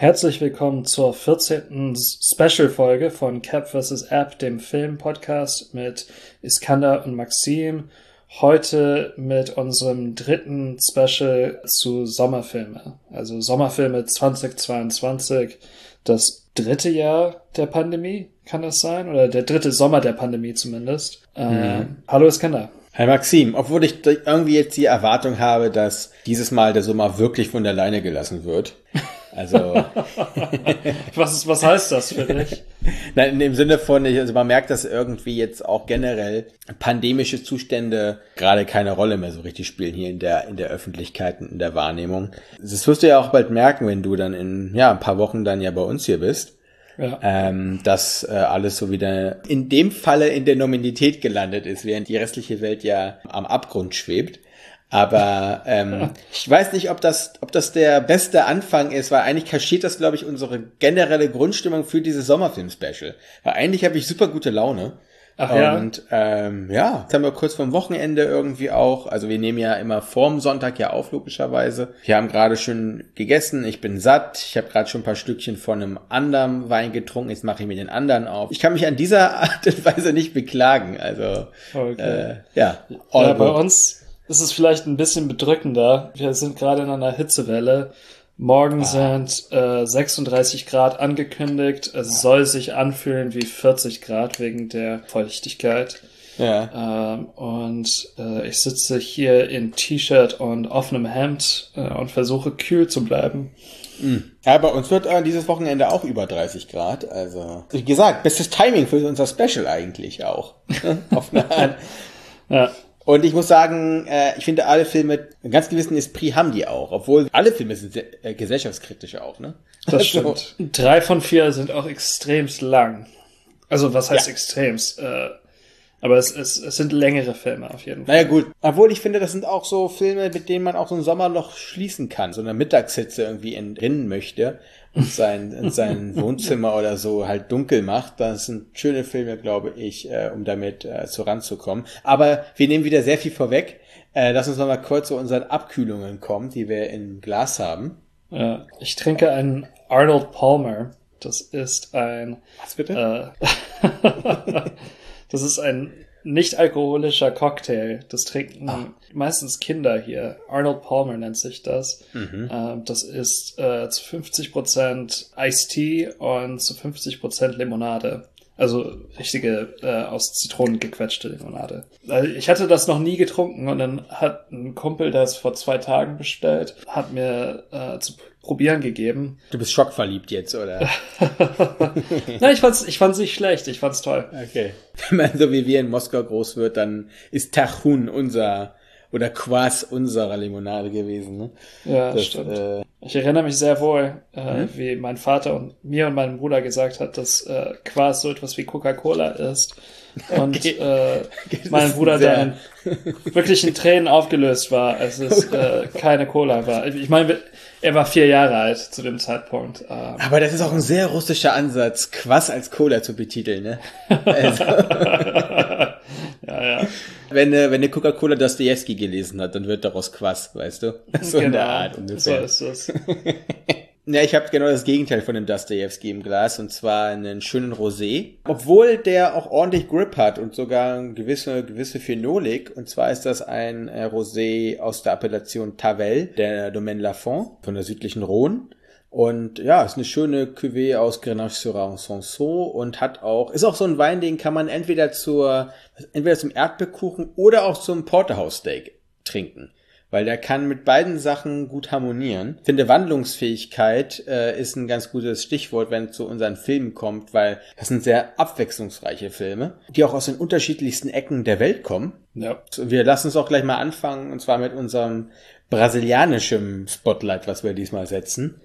Herzlich willkommen zur 14. Special-Folge von Cap vs. App, dem Film-Podcast mit Iskander und Maxim. Heute mit unserem dritten Special zu Sommerfilme. Also Sommerfilme 2022, das dritte Jahr der Pandemie, kann das sein? Oder der dritte Sommer der Pandemie zumindest. Äh, hallo Iskander. Hi Maxim, obwohl ich irgendwie jetzt die Erwartung habe, dass dieses Mal der Sommer wirklich von der Leine gelassen wird. Also. was, ist, was heißt das für dich? Nein, in dem Sinne von, also man merkt, dass irgendwie jetzt auch generell pandemische Zustände gerade keine Rolle mehr so richtig spielen hier in der, in der Öffentlichkeit und in der Wahrnehmung. Das wirst du ja auch bald merken, wenn du dann in, ja, ein paar Wochen dann ja bei uns hier bist. Ja. Ähm, dass äh, alles so wieder in dem Falle in der Nominalität gelandet ist, während die restliche Welt ja am Abgrund schwebt. Aber ähm, ich weiß nicht, ob das, ob das der beste Anfang ist, weil eigentlich kaschiert das, glaube ich, unsere generelle Grundstimmung für dieses Sommerfilm-Special. Weil eigentlich habe ich super gute Laune. Ach, ja. Und ähm, ja, jetzt haben wir kurz vom Wochenende irgendwie auch. Also wir nehmen ja immer vorm Sonntag ja auf, logischerweise. Wir haben gerade schon gegessen, ich bin satt, ich habe gerade schon ein paar Stückchen von einem anderen Wein getrunken, jetzt mache ich mir den anderen auf. Ich kann mich an dieser Art und Weise nicht beklagen. Also okay. äh, ja, ja bei uns ist es vielleicht ein bisschen bedrückender. Wir sind gerade in einer Hitzewelle. Morgen ah. sind äh, 36 Grad angekündigt. Es soll sich anfühlen wie 40 Grad wegen der Feuchtigkeit. Ja. Ähm, und äh, ich sitze hier in T-Shirt und offenem Hemd äh, und versuche kühl zu bleiben. Mhm. Ja, bei uns wird äh, dieses Wochenende auch über 30 Grad. Also, wie gesagt, bestes Timing für unser Special eigentlich auch. Auf eine Art. ja. Und ich muss sagen, äh, ich finde alle Filme, einen ganz gewissen Esprit haben die auch, obwohl alle Filme sind sehr, äh, gesellschaftskritisch auch, ne? Das also, stimmt. Drei von vier sind auch extremst lang. Also was heißt ja. extremst? Äh, aber es, es, es sind längere Filme auf jeden Fall. Naja gut, obwohl ich finde, das sind auch so Filme, mit denen man auch so ein Sommerloch schließen kann, so eine Mittagshitze irgendwie entrinnen möchte sein, sein Wohnzimmer oder so halt dunkel macht. Das sind schöne Filme, glaube ich, äh, um damit äh, zu ranzukommen. Aber wir nehmen wieder sehr viel vorweg. Äh, lass uns noch mal kurz zu unseren Abkühlungen kommen, die wir im Glas haben. Ja, ich trinke einen Arnold Palmer. Das ist ein. Was bitte? Äh, das ist ein nicht alkoholischer Cocktail. Das trinken Ach. meistens Kinder hier. Arnold Palmer nennt sich das. Mhm. Äh, das ist äh, zu 50% Iced Tea und zu 50% Limonade. Also richtige äh, aus Zitronen gequetschte Limonade. Also ich hatte das noch nie getrunken und dann hat ein Kumpel das vor zwei Tagen bestellt, hat mir äh, zu probieren gegeben. Du bist schockverliebt jetzt, oder? Nein, ich fand's, ich fand's nicht schlecht, ich fand's toll. Okay. Wenn man so wie wir in Moskau groß wird, dann ist Tachun unser oder Quas unserer Limonade gewesen. Ne? Ja, das, stimmt. Äh, ich erinnere mich sehr wohl, äh, hm? wie mein Vater und mir und meinem Bruder gesagt hat, dass äh, Quas so etwas wie Coca-Cola ist. Und okay. äh, mein Bruder dann wirklich in Tränen aufgelöst war, als es äh, keine Cola war. Ich meine, er war vier Jahre alt zu dem Zeitpunkt. Ähm, Aber das ist auch ein sehr russischer Ansatz, Quas als Cola zu betiteln, ne? Also. ja, ja. Wenn, äh, wenn eine Coca-Cola Dostoevsky gelesen hat, dann wird daraus Quass, weißt du? So genau, in der genau. Art ungefähr. So ist es. Ja, ich habe genau das Gegenteil von dem Dostoevsky im Glas und zwar einen schönen Rosé, obwohl der auch ordentlich Grip hat und sogar eine gewisse gewisse Phenolik und zwar ist das ein äh, Rosé aus der Appellation Tavel der Domaine Lafont von der südlichen Rhone und ja, ist eine schöne Cuvée aus Grenache sur Sanson und hat auch, ist auch so ein Wein, den kann man entweder zur, entweder zum Erdbeerkuchen oder auch zum Porterhouse Steak trinken. Weil der kann mit beiden Sachen gut harmonieren. Ich finde, Wandlungsfähigkeit äh, ist ein ganz gutes Stichwort, wenn es zu unseren Filmen kommt, weil das sind sehr abwechslungsreiche Filme, die auch aus den unterschiedlichsten Ecken der Welt kommen. Ja. Wir lassen uns auch gleich mal anfangen, und zwar mit unserem brasilianischen Spotlight, was wir diesmal setzen.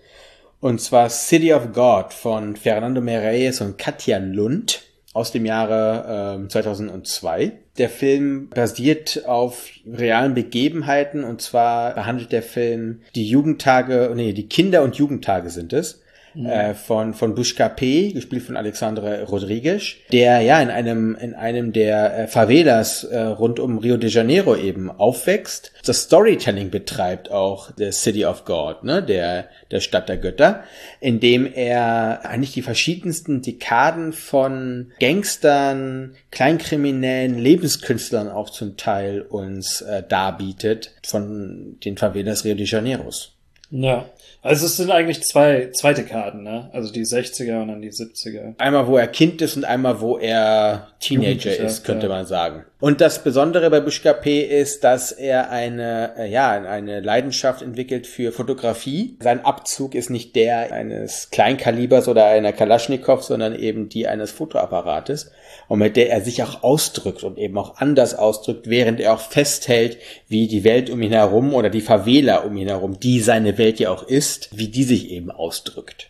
Und zwar City of God von Fernando Meirelles und Katja Lund. aus dem Jahre äh, 2002. Der Film basiert auf realen Begebenheiten und zwar behandelt der Film die Jugendtage, nee, die Kinder- und Jugendtage sind es mhm. äh, von, von Bushka P., gespielt von Alexandre Rodriguez, der ja in einem, in einem der äh, Favelas äh, rund um Rio de Janeiro eben aufwächst, das Storytelling betreibt auch der City of God, ne, der, der Stadt der Götter, indem er eigentlich die verschiedensten Dekaden von Gangstern, Kleinkriminellen, Lebenskünstlern auch zum Teil uns äh, darbietet von den Favelas Rio de Janeiros. Ja. Also es sind eigentlich zwei, zweite Karten, ne? Also die 60er und dann die 70er. Einmal, wo er Kind ist und einmal, wo er Teenager ist, könnte ja. man sagen. Und das Besondere bei Bushka P. ist, dass er eine, äh, ja, eine Leidenschaft entwickelt für Fotografie. Sein Abzug ist nicht der eines Kleinkalibers oder einer Kalaschnikow, sondern eben die eines Fotoapparates und mit der er sich auch ausdrückt und eben auch anders ausdrückt, während er auch festhält, wie die Welt um ihn herum oder die Favela um ihn herum, die seine Welt ja auch ist, wie die sich eben ausdrückt.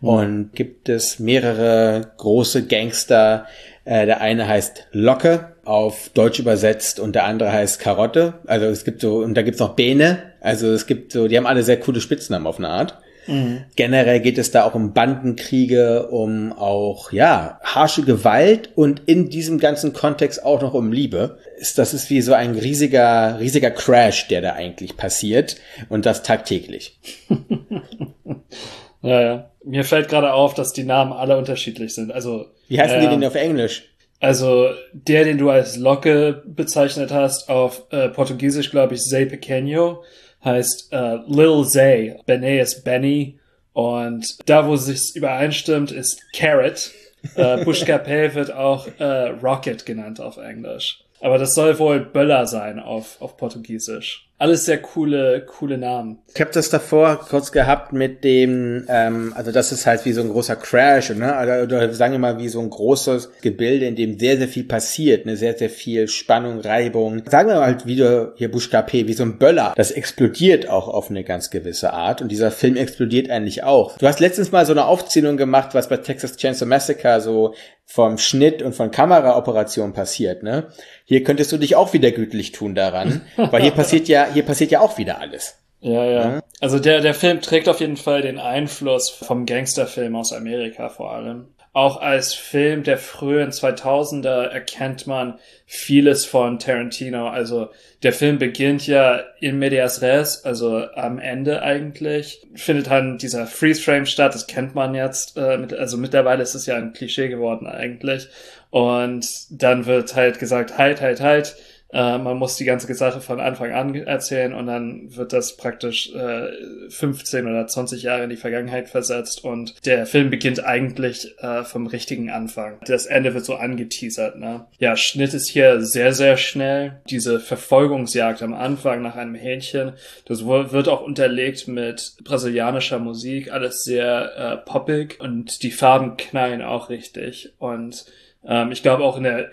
Mhm. Und gibt es mehrere große Gangster, äh, der eine heißt Locke, auf Deutsch übersetzt, und der andere heißt Karotte. Also es gibt so, und da gibt's noch Bene. Also es gibt so, die haben alle sehr coole Spitznamen auf eine Art. Mhm. Generell geht es da auch um Bandenkriege, um auch, ja, harsche Gewalt und in diesem ganzen Kontext auch noch um Liebe. Das ist wie so ein riesiger, riesiger Crash, der da eigentlich passiert und das tagtäglich. ja, ja. Mir fällt gerade auf, dass die Namen alle unterschiedlich sind. Also. Wie heißen äh, die denn auf Englisch? Also der, den du als Locke bezeichnet hast, auf äh, Portugiesisch glaube ich Zé Pequeno heißt äh, Lil Zay. Benet ist Benny. Und da, wo es sich übereinstimmt, ist Carrot. Äh, Bushka Pay wird auch äh, Rocket genannt auf Englisch. Aber das soll wohl Böller sein auf, auf Portugiesisch. Alles sehr coole, coole Namen. Ich habe das davor kurz gehabt mit dem, ähm, also das ist halt wie so ein großer Crash, ne? Oder, oder sagen wir mal wie so ein großes Gebilde, in dem sehr, sehr viel passiert, ne? Sehr, sehr viel Spannung, Reibung. Sagen wir mal halt wieder hier Bushka P, wie so ein Böller. Das explodiert auch auf eine ganz gewisse Art und dieser Film explodiert eigentlich auch. Du hast letztens mal so eine Aufzählung gemacht, was bei Texas Chainsaw Massacre so vom Schnitt und von Kameraoperationen passiert, ne? Hier könntest du dich auch wieder gütlich tun daran, weil hier passiert ja, hier passiert ja auch wieder alles. Ja, ja. Also der, der Film trägt auf jeden Fall den Einfluss vom Gangsterfilm aus Amerika vor allem. Auch als Film der frühen 2000er erkennt man vieles von Tarantino. Also der Film beginnt ja in medias res, also am Ende eigentlich. Findet dann dieser Freeze Frame statt, das kennt man jetzt. Äh, also mittlerweile ist es ja ein Klischee geworden eigentlich. Und dann wird halt gesagt, halt, halt, halt äh, man muss die ganze Sache von Anfang an erzählen und dann wird das praktisch äh, 15 oder 20 Jahre in die Vergangenheit versetzt und der Film beginnt eigentlich äh, vom richtigen Anfang. Das Ende wird so angeteasert. Ne? Ja, Schnitt ist hier sehr, sehr schnell. Diese Verfolgungsjagd am Anfang nach einem Hähnchen, das wird auch unterlegt mit brasilianischer Musik, alles sehr äh, poppig und die Farben knallen auch richtig und ähm, ich glaube auch in der,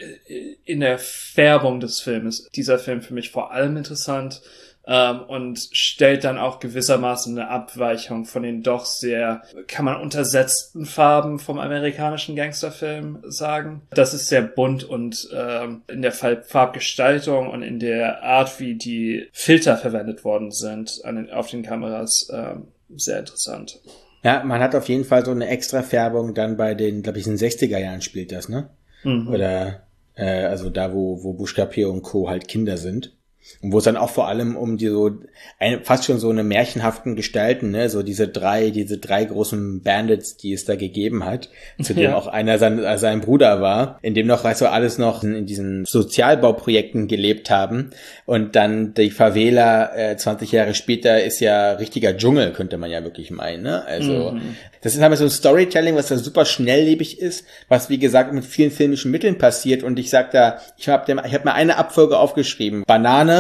in der Färbung des Films dieser Film für mich vor allem interessant ähm, und stellt dann auch gewissermaßen eine Abweichung von den doch sehr, kann man untersetzten Farben vom amerikanischen Gangsterfilm sagen. Das ist sehr bunt und ähm, in der Farbgestaltung und in der Art, wie die Filter verwendet worden sind an den, auf den Kameras, ähm, sehr interessant. Ja, man hat auf jeden Fall so eine extra Färbung dann bei den, glaube ich, in den 60er Jahren spielt das, ne? Mhm. Oder äh, also da, wo, wo Buschkapir und Co. halt Kinder sind. Und wo es dann auch vor allem um die so ein, fast schon so eine märchenhaften Gestalten, ne, so diese drei, diese drei großen Bandits, die es da gegeben hat, zu dem ja. auch einer sein, sein Bruder war, in dem noch, weißt du, alles noch in, in diesen Sozialbauprojekten gelebt haben. Und dann die Favela äh, 20 Jahre später ist ja richtiger Dschungel, könnte man ja wirklich meinen. Ne? Also mhm. das ist halt so ein Storytelling, was da super schnelllebig ist, was wie gesagt mit vielen filmischen Mitteln passiert. Und ich sag da, ich habe ich hab mal eine Abfolge aufgeschrieben. Banane,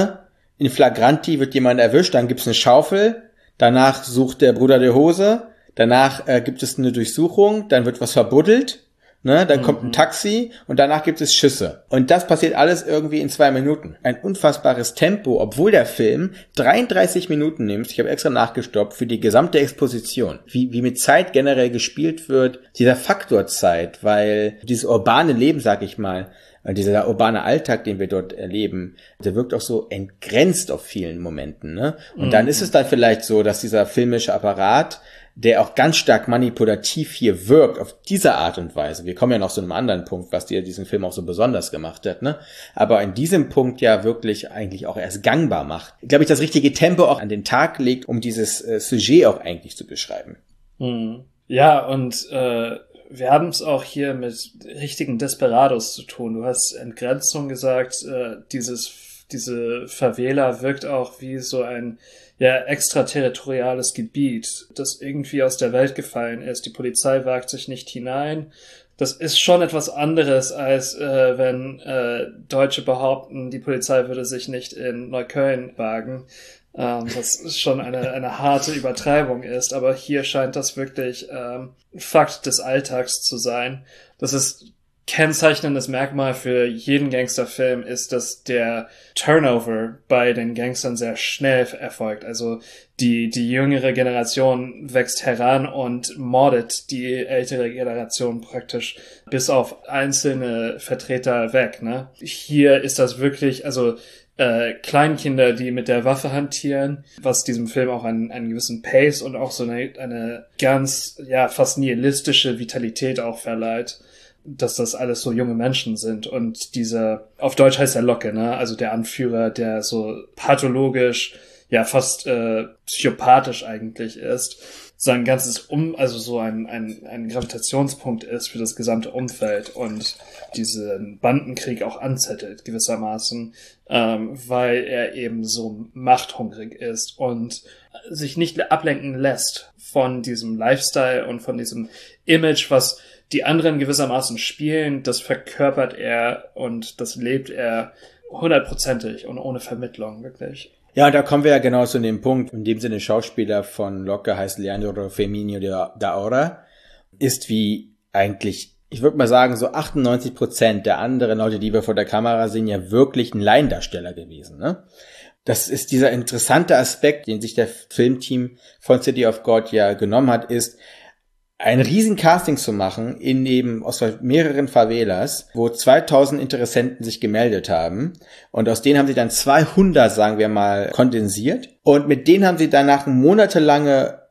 in Flagranti wird jemand erwischt, dann gibt's eine Schaufel, danach sucht der Bruder die Hose, danach äh, gibt es eine Durchsuchung, dann wird was verbuddelt Ne, dann mhm. kommt ein Taxi und danach gibt es Schüsse. Und das passiert alles irgendwie in zwei Minuten. Ein unfassbares Tempo, obwohl der Film 33 Minuten nimmt. Ich habe extra nachgestoppt für die gesamte Exposition. Wie, wie mit Zeit generell gespielt wird. Dieser Faktor Zeit, weil dieses urbane Leben, sag ich mal, dieser urbane Alltag, den wir dort erleben, der wirkt auch so entgrenzt auf vielen Momenten. Ne? Und mhm. dann ist es dann vielleicht so, dass dieser filmische Apparat der auch ganz stark manipulativ hier wirkt, auf diese Art und Weise. Wir kommen ja noch zu einem anderen Punkt, was dir diesen Film auch so besonders gemacht hat, ne? Aber in diesem Punkt ja wirklich eigentlich auch erst gangbar macht. Glaube ich, das richtige Tempo auch an den Tag legt, um dieses äh, Sujet auch eigentlich zu beschreiben. Mhm. Ja, und äh, wir haben es auch hier mit richtigen Desperados zu tun. Du hast Entgrenzung gesagt, äh, dieses diese Favela wirkt auch wie so ein ja, extraterritoriales Gebiet, das irgendwie aus der Welt gefallen ist. Die Polizei wagt sich nicht hinein. Das ist schon etwas anderes, als äh, wenn äh, Deutsche behaupten, die Polizei würde sich nicht in Neukölln wagen. Ähm, das ist schon eine, eine harte Übertreibung ist, aber hier scheint das wirklich ähm, Fakt des Alltags zu sein. Das ist kennzeichnendes Merkmal für jeden Gangsterfilm ist, dass der Turnover bei den Gangstern sehr schnell erfolgt. Also die, die jüngere Generation wächst heran und mordet die ältere Generation praktisch bis auf einzelne Vertreter weg. Ne? Hier ist das wirklich, also äh, Kleinkinder, die mit der Waffe hantieren, was diesem Film auch einen, einen gewissen Pace und auch so eine, eine ganz, ja, fast nihilistische Vitalität auch verleiht dass das alles so junge Menschen sind und dieser, auf Deutsch heißt er Locke, ne? Also der Anführer, der so pathologisch, ja fast äh, psychopathisch eigentlich ist, sein ganzes Um, also so ein, ein, ein Gravitationspunkt ist für das gesamte Umfeld und diesen Bandenkrieg auch anzettelt gewissermaßen, ähm, weil er eben so machthungrig ist und sich nicht ablenken lässt von diesem Lifestyle und von diesem Image, was die anderen gewissermaßen spielen, das verkörpert er und das lebt er hundertprozentig und ohne Vermittlung, wirklich. Ja, da kommen wir ja genau zu dem Punkt. In dem Sinne, Schauspieler von Locke heißt Leandro Feminio da Ora, ist wie eigentlich, ich würde mal sagen, so 98 Prozent der anderen Leute, die wir vor der Kamera sehen, ja wirklich ein Laiendarsteller gewesen, ne? Das ist dieser interessante Aspekt, den sich der Filmteam von City of God ja genommen hat, ist, ein riesen Casting zu machen in eben aus mehreren Favelas, wo 2000 Interessenten sich gemeldet haben und aus denen haben sie dann 200, sagen wir mal, kondensiert und mit denen haben sie danach eine monatelange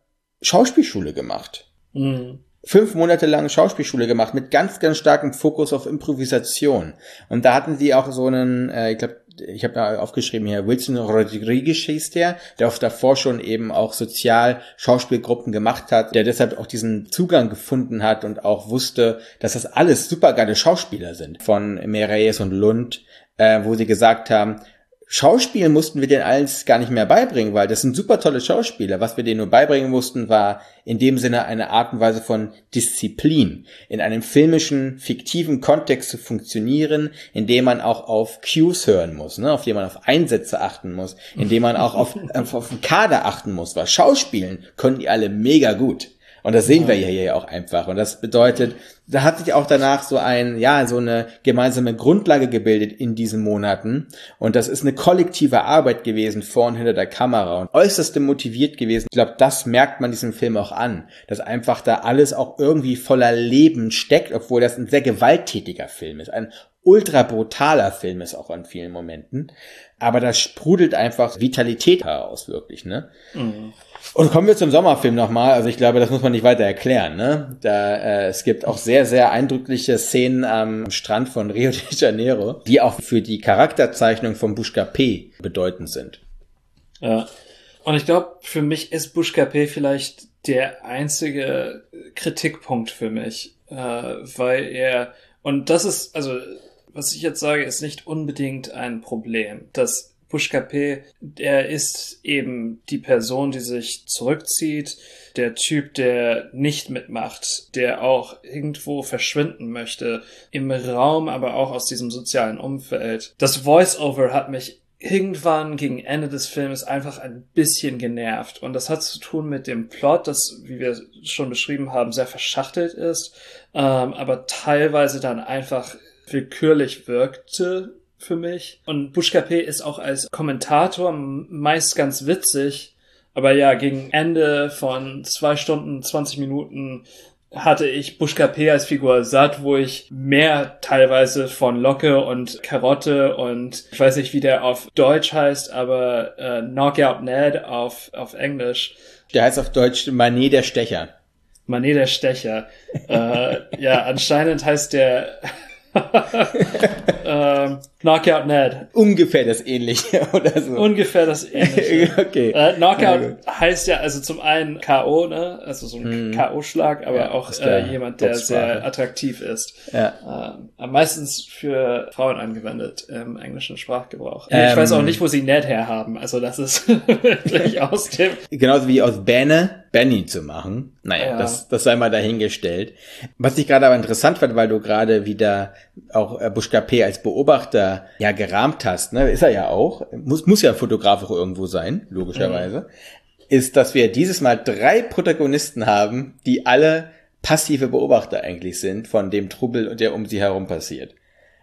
Schauspielschule gemacht. Mhm. Fünf Monate lang Schauspielschule gemacht mit ganz, ganz starkem Fokus auf Improvisation. Und da hatten sie auch so einen, äh, ich glaube, ich habe da aufgeschrieben hier, Wilson Rodriguez hieß der, der auch davor schon eben auch sozial Schauspielgruppen gemacht hat, der deshalb auch diesen Zugang gefunden hat und auch wusste, dass das alles supergeile Schauspieler sind. Von Mereyes und Lund, äh, wo sie gesagt haben, Schauspiel mussten wir denen alles gar nicht mehr beibringen, weil das sind super tolle Schauspieler. Was wir denen nur beibringen mussten, war in dem Sinne eine Art und Weise von Disziplin, in einem filmischen, fiktiven Kontext zu funktionieren, in dem man auch auf Cues hören muss, ne, auf dem man auf Einsätze achten muss, in dem man auch auf, auf, auf den Kader achten muss, weil Schauspielen können die alle mega gut. Und das sehen wir ja hier auch einfach. Und das bedeutet, da hat sich auch danach so ein, ja, so eine gemeinsame Grundlage gebildet in diesen Monaten. Und das ist eine kollektive Arbeit gewesen vor und hinter der Kamera und äußerst motiviert gewesen. Ich glaube, das merkt man diesem Film auch an, dass einfach da alles auch irgendwie voller Leben steckt, obwohl das ein sehr gewalttätiger Film ist. Ein ultra brutaler Film ist auch an vielen Momenten. Aber da sprudelt einfach Vitalität heraus, wirklich, ne? Mhm. Und kommen wir zum Sommerfilm nochmal. Also ich glaube, das muss man nicht weiter erklären. Ne? Da, äh, es gibt auch sehr, sehr eindrückliche Szenen am Strand von Rio de Janeiro, die auch für die Charakterzeichnung von Bushka P. bedeutend sind. Ja. Und ich glaube, für mich ist Bushka P. vielleicht der einzige Kritikpunkt für mich, äh, weil er, und das ist, also was ich jetzt sage, ist nicht unbedingt ein Problem. Das Pushkapé, er ist eben die Person, die sich zurückzieht, der Typ, der nicht mitmacht, der auch irgendwo verschwinden möchte, im Raum, aber auch aus diesem sozialen Umfeld. Das Voice-Over hat mich irgendwann gegen Ende des Films einfach ein bisschen genervt. Und das hat zu tun mit dem Plot, das, wie wir schon beschrieben haben, sehr verschachtelt ist, ähm, aber teilweise dann einfach willkürlich wirkte für mich. Und Bushka-P ist auch als Kommentator meist ganz witzig, aber ja, gegen Ende von zwei Stunden, 20 Minuten hatte ich Bushka P als Figur satt, wo ich mehr teilweise von Locke und Karotte und ich weiß nicht, wie der auf Deutsch heißt, aber äh, Knockout Ned auf, auf Englisch. Der heißt auf Deutsch Manet der Stecher. Manet der Stecher. äh, ja, anscheinend heißt der ähm, Knockout Ned. Ungefähr das ähnliche oder so. Ungefähr das ähnliche. okay. Äh, Knockout heißt ja also zum einen K.O., ne? Also so ein hm. K.O.-Schlag, aber ja, auch äh, jemand, der sehr attraktiv ist. Ja. Äh, meistens für Frauen angewendet im englischen Sprachgebrauch. Ähm, ich weiß auch nicht, wo sie Ned herhaben. Also das ist wirklich aus dem. Genauso wie aus Bäne Benny zu machen. Naja, ja. das, das sei mal dahingestellt. Was ich gerade aber interessant fand, weil du gerade wieder auch äh, Bushka P. als Beobachter ja gerahmt hast, ne, ist er ja auch, muss, muss ja ein Fotograf auch irgendwo sein, logischerweise, mhm. ist, dass wir dieses Mal drei Protagonisten haben, die alle passive Beobachter eigentlich sind von dem Trubel, der um sie herum passiert.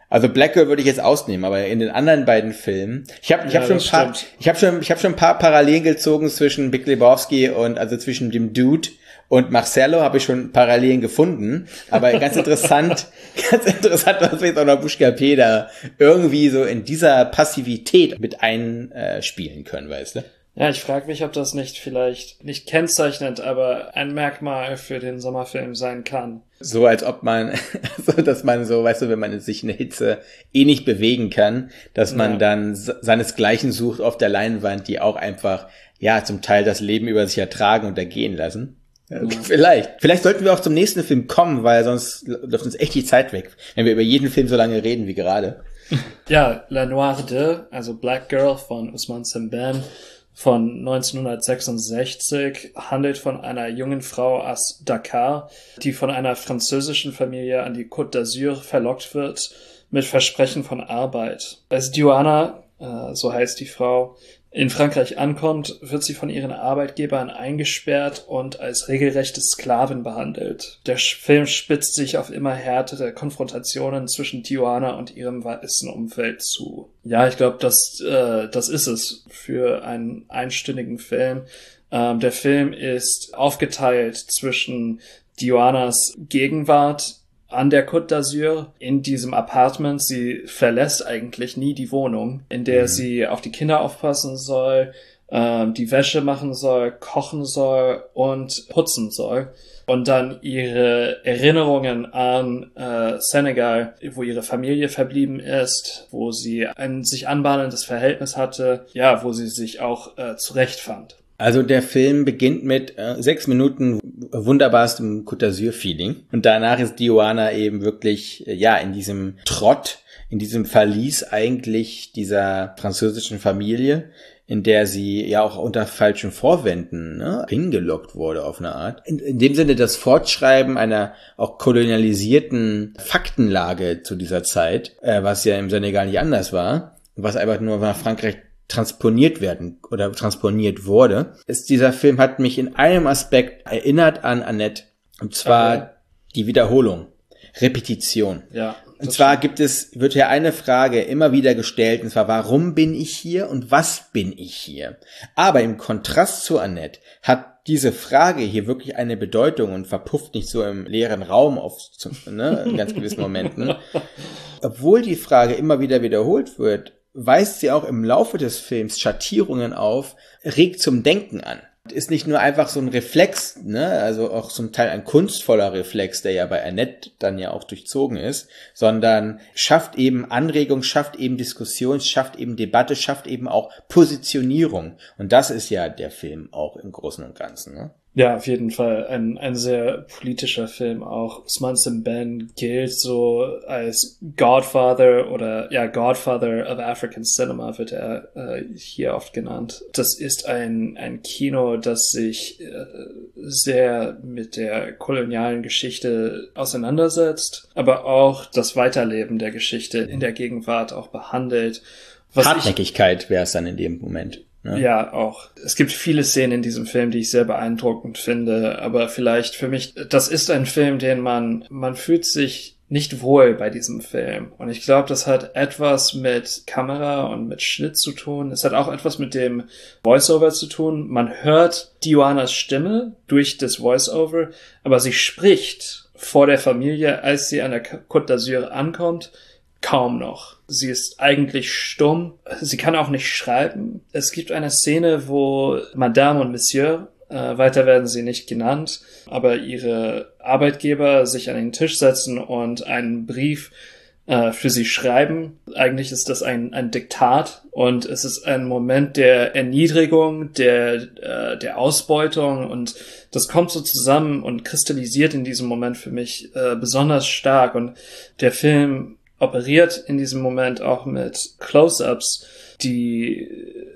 Also Black Girl würde ich jetzt ausnehmen, aber in den anderen beiden Filmen, ich habe ich ja, hab schon ein paar, ich habe schon ich habe schon ein paar Parallelen gezogen zwischen Big Lebowski und also zwischen dem Dude und Marcello habe ich schon Parallelen gefunden, aber ganz interessant, ganz interessant, was wir jetzt auch noch Buschka Peter irgendwie so in dieser Passivität mit einspielen können, weißt du? Ja, ich frage mich, ob das nicht vielleicht nicht kennzeichnend, aber ein Merkmal für den Sommerfilm sein kann. So als ob man, so dass man so, weißt du, wenn man sich in der Hitze eh nicht bewegen kann, dass man ja. dann seinesgleichen sucht auf der Leinwand, die auch einfach, ja, zum Teil das Leben über sich ertragen und ergehen lassen. Ja. Vielleicht. Vielleicht sollten wir auch zum nächsten Film kommen, weil sonst läuft uns echt die Zeit weg, wenn wir über jeden Film so lange reden wie gerade. Ja, La Noire de, also Black Girl von Usman Semben von 1966 handelt von einer jungen Frau aus Dakar, die von einer französischen Familie an die Côte d'Azur verlockt wird mit Versprechen von Arbeit. Als Diana, äh, so heißt die Frau, in Frankreich ankommt, wird sie von ihren Arbeitgebern eingesperrt und als regelrechte Sklavin behandelt. Der Film spitzt sich auf immer härtere Konfrontationen zwischen Diana und ihrem weißen Umfeld zu. Ja, ich glaube, das, äh, das ist es für einen einstündigen Film. Ähm, der Film ist aufgeteilt zwischen Dianas Gegenwart an der Côte d'Azur in diesem Apartment. Sie verlässt eigentlich nie die Wohnung, in der mhm. sie auf die Kinder aufpassen soll, ähm, die Wäsche machen soll, kochen soll und putzen soll. Und dann ihre Erinnerungen an äh, Senegal, wo ihre Familie verblieben ist, wo sie ein sich anbahnendes Verhältnis hatte, ja, wo sie sich auch äh, zurechtfand. Also der Film beginnt mit äh, sechs Minuten wunderbarstem Côte d'Azur-Feeling. Und danach ist Diana eben wirklich, äh, ja, in diesem Trott, in diesem Verlies eigentlich dieser französischen Familie, in der sie ja auch unter falschen Vorwänden ne, hingelockt wurde auf eine Art. In, in dem Sinne das Fortschreiben einer auch kolonialisierten Faktenlage zu dieser Zeit, äh, was ja im Senegal nicht anders war, was einfach nur nach Frankreich transponiert werden oder transponiert wurde, ist dieser Film hat mich in einem Aspekt erinnert an Annette. Und zwar okay. die Wiederholung. Repetition. Ja. Und zwar stimmt. gibt es, wird hier eine Frage immer wieder gestellt, und zwar, warum bin ich hier und was bin ich hier? Aber im Kontrast zu Annette hat diese Frage hier wirklich eine Bedeutung und verpufft nicht so im leeren Raum auf, ne, in ganz gewissen Momenten. Obwohl die Frage immer wieder wiederholt wird, weist sie auch im Laufe des Films Schattierungen auf, regt zum Denken an. Ist nicht nur einfach so ein Reflex, ne, also auch zum Teil ein kunstvoller Reflex, der ja bei Annette dann ja auch durchzogen ist, sondern schafft eben Anregung, schafft eben Diskussion, schafft eben Debatte, schafft eben auch Positionierung. Und das ist ja der Film auch im Großen und Ganzen. Ne? Ja, auf jeden Fall. Ein, ein sehr politischer Film auch. Usman Ben gilt so als Godfather oder ja, Godfather of African Cinema wird er äh, hier oft genannt. Das ist ein, ein Kino, das sich äh, sehr mit der kolonialen Geschichte auseinandersetzt, aber auch das Weiterleben der Geschichte in der Gegenwart auch behandelt. Was Hartnäckigkeit wäre es dann in dem Moment. Ja. ja, auch. Es gibt viele Szenen in diesem Film, die ich sehr beeindruckend finde, aber vielleicht für mich, das ist ein Film, den man, man fühlt sich nicht wohl bei diesem Film. Und ich glaube, das hat etwas mit Kamera und mit Schnitt zu tun. Es hat auch etwas mit dem Voiceover zu tun. Man hört Dianas Stimme durch das Voiceover, aber sie spricht vor der Familie, als sie an der Côte d'Azur ankommt, kaum noch. Sie ist eigentlich stumm. Sie kann auch nicht schreiben. Es gibt eine Szene, wo Madame und Monsieur, äh, weiter werden sie nicht genannt, aber ihre Arbeitgeber sich an den Tisch setzen und einen Brief äh, für sie schreiben. Eigentlich ist das ein, ein Diktat und es ist ein Moment der Erniedrigung, der, äh, der Ausbeutung und das kommt so zusammen und kristallisiert in diesem Moment für mich äh, besonders stark und der Film operiert in diesem Moment auch mit Close-ups, die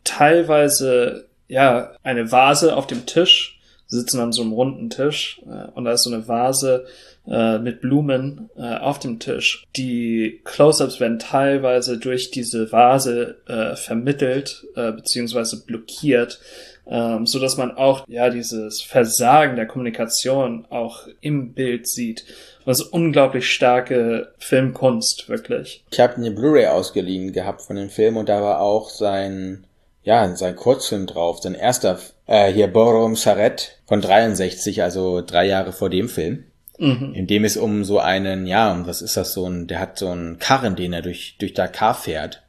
teilweise ja eine Vase auf dem Tisch sitzen an so einem runden Tisch äh, und da ist so eine Vase äh, mit Blumen äh, auf dem Tisch. Die Close-ups werden teilweise durch diese Vase äh, vermittelt äh, beziehungsweise blockiert, ähm, so dass man auch ja dieses Versagen der Kommunikation auch im Bild sieht. Das ist unglaublich starke Filmkunst, wirklich. Ich habe eine Blu-ray ausgeliehen gehabt von dem Film und da war auch sein, ja, sein Kurzfilm drauf, sein erster, äh, hier Borom Saret von 63, also drei Jahre vor dem Film. Mhm. In dem es um so einen, ja, was ist das so ein, der hat so einen Karren, den er durch, durch Dakar fährt.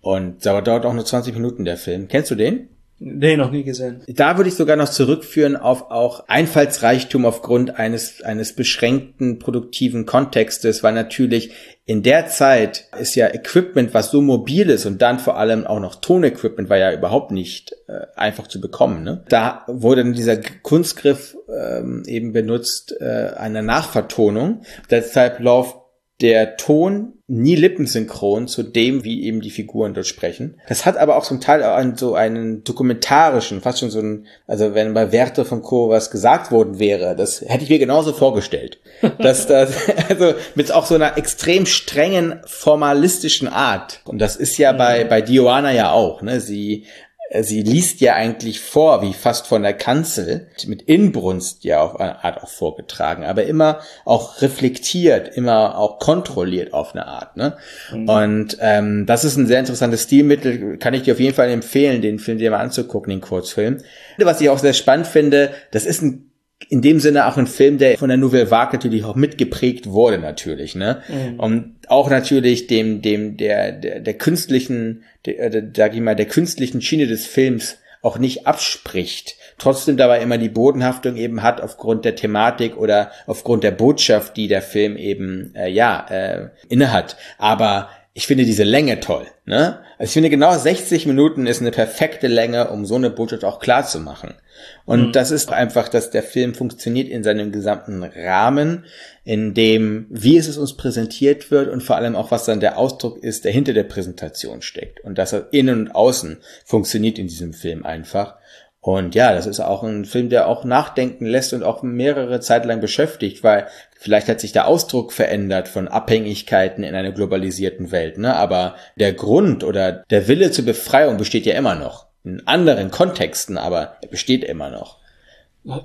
Und da dauert auch nur 20 Minuten der Film. Kennst du den? Nee, noch nie gesehen. Da würde ich sogar noch zurückführen auf auch Einfallsreichtum aufgrund eines, eines beschränkten produktiven Kontextes, weil natürlich in der Zeit ist ja Equipment, was so mobil ist und dann vor allem auch noch Tonequipment war ja überhaupt nicht äh, einfach zu bekommen. Ne? Da wurde dann dieser Kunstgriff ähm, eben benutzt, äh, einer Nachvertonung. Deshalb läuft der Ton nie lippensynchron zu dem, wie eben die Figuren dort sprechen. Das hat aber auch zum Teil auch einen, so einen dokumentarischen, fast schon so ein, also wenn bei Werte von Co. was gesagt worden wäre, das hätte ich mir genauso vorgestellt. dass das, also mit auch so einer extrem strengen formalistischen Art. Und das ist ja bei, bei Dioana ja auch, ne? Sie sie liest ja eigentlich vor, wie fast von der Kanzel, mit Inbrunst ja auf eine Art auch vorgetragen, aber immer auch reflektiert, immer auch kontrolliert auf eine Art. Ne? Mhm. Und ähm, das ist ein sehr interessantes Stilmittel, kann ich dir auf jeden Fall empfehlen, den Film dir mal anzugucken, den Kurzfilm. Was ich auch sehr spannend finde, das ist ein in dem Sinne auch ein Film, der von der Nouvelle Vague natürlich auch mitgeprägt wurde natürlich, ne? Mhm. Und auch natürlich dem dem der der, der künstlichen, der, der, sag ich mal, der künstlichen Schiene des Films auch nicht abspricht, trotzdem dabei immer die Bodenhaftung eben hat aufgrund der Thematik oder aufgrund der Botschaft, die der Film eben äh, ja äh, innehat. Aber ich finde diese Länge toll. Ne? Also ich finde genau 60 Minuten ist eine perfekte Länge, um so eine Botschaft auch klar zu machen. Und mhm. das ist einfach, dass der Film funktioniert in seinem gesamten Rahmen, in dem, wie es uns präsentiert wird und vor allem auch, was dann der Ausdruck ist, der hinter der Präsentation steckt. Und dass er innen und außen funktioniert in diesem Film einfach. Und ja, das ist auch ein Film, der auch nachdenken lässt und auch mehrere Zeit lang beschäftigt, weil vielleicht hat sich der Ausdruck verändert von Abhängigkeiten in einer globalisierten Welt, ne? Aber der Grund oder der Wille zur Befreiung besteht ja immer noch. In anderen Kontexten, aber er besteht immer noch.